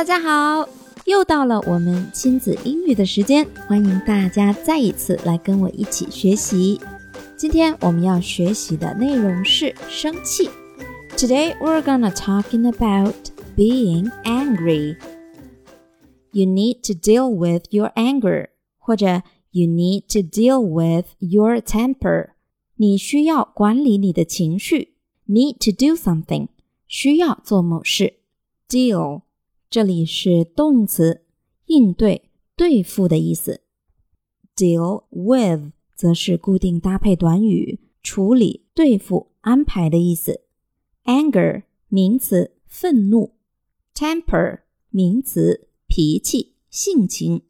大家好，又到了我们亲子英语的时间，欢迎大家再一次来跟我一起学习。今天我们要学习的内容是生气。Today we're gonna talking about being angry. You need to deal with your anger，或者 You need to deal with your temper。你需要管理你的情绪。Need to do something，需要做某事。Deal。 这里是动词，应对、对付的意思。Deal with 则是固定搭配短语，处理、对付、安排的意思。Anger 名词，愤怒。Temper 名词，脾气、性情。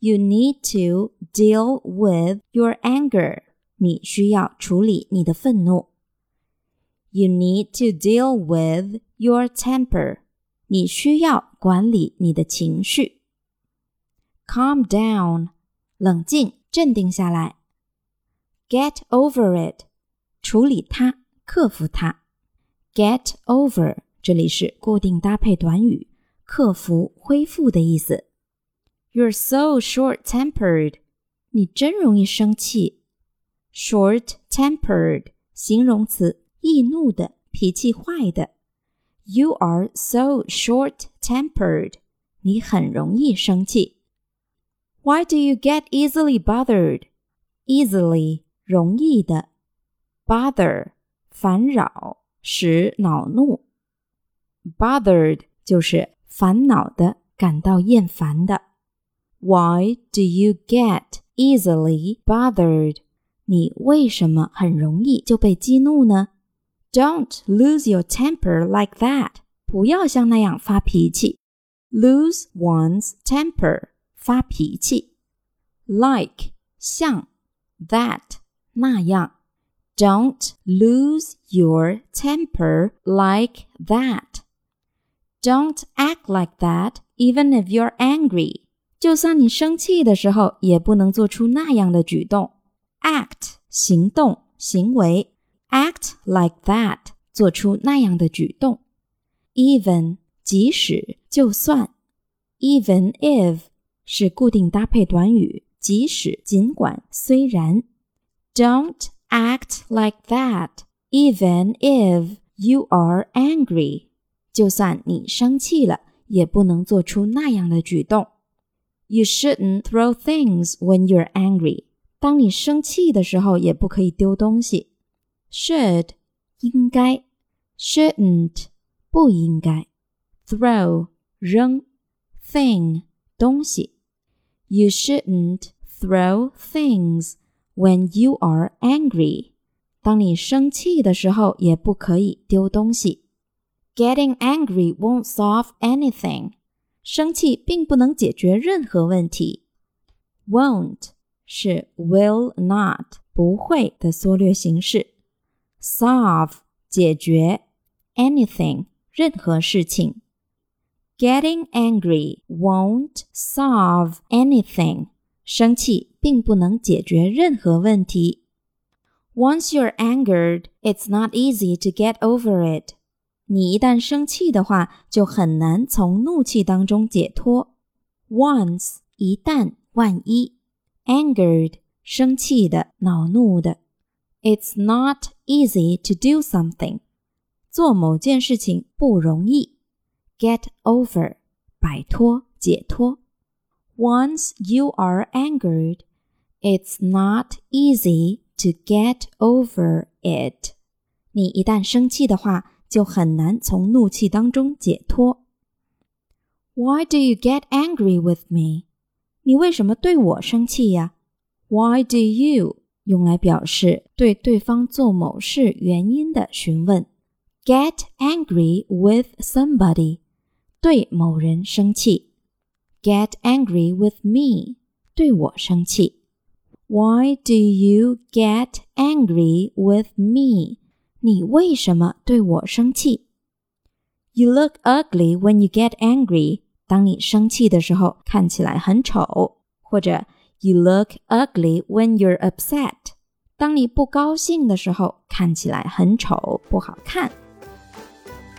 You need to deal with your anger。你需要处理你的愤怒。You need to deal with your temper。 你需要管理你的情绪。Calm down，冷静，镇定下来。Get over it，处理它，克服它。Get over，这里是固定搭配短语，克服、恢复的意思。You're so short-tempered，你真容易生气。Short-tempered，形容词，易怒的，脾气坏的。You are so short-tempered. 你很容易生气。Why do you get easily bothered? Easily 容易的，bother 烦扰，使恼怒。Bothered 就是烦恼的，感到厌烦的。Why do you get easily bothered? 你为什么很容易就被激怒呢 ？don't lose your temper like that. 不要像那样发脾气。Lose one's temper，发脾气。Like 像 that 那样。Don't lose your temper like that. Don't act like that even if you're angry. 就算你生气的时候，也不能做出那样的举动。Act 行动行为。 act like that，做出那样的举动。Even 即使就算，even if 是固定搭配短语，即使尽管虽然。Don't act like that, even if you are angry。就算你生气了，也不能做出那样的举动。You shouldn't throw things when you're angry。当你生气的时候，也不可以丢东西。 should 应该，shouldn't 不应该，throw 扔，thing 东西。You shouldn't throw things when you are angry。当你生气的时候，也不可以丢东西。Getting angry won't solve anything。生气并不能解决任何问题。Won't 是 will not 不会的缩略形式。 solve 解决 anything 任何事情。Getting angry won't solve anything。生气并不能解决任何问题。Once you're angered, it's not easy to get over it。你一旦生气的话，就很难从怒气当中解脱。Once 一旦万一，angered 生气的、恼怒的。 It's not easy to do something. 做某件事情不容易。Get over 摆脱、解脱。Once you are angered, it's not easy to get over it. 你一旦生气的话，就很难从怒气当中解脱。Why do you get angry with me? 你为什么对我生气呀？Why do you 用来表示对对方做某事原因的询问。Get angry with somebody，对某人生气。Get angry with me，对我生气。Why do you get angry with me？你为什么对我生气？You look ugly when you get angry。当你生气的时候，看起来很丑，或者。You look ugly when you're upset。当你不高兴的时候，看起来很丑，不好看。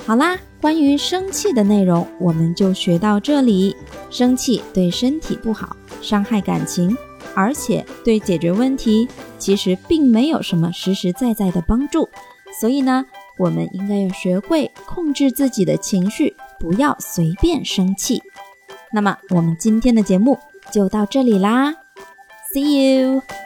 好啦，关于生气的内容我们就学到这里。生气对身体不好，伤害感情，而且对解决问题其实并没有什么实实在在的帮助。所以呢，我们应该要学会控制自己的情绪，不要随便生气。那么，我们今天的节目就到这里啦，See you。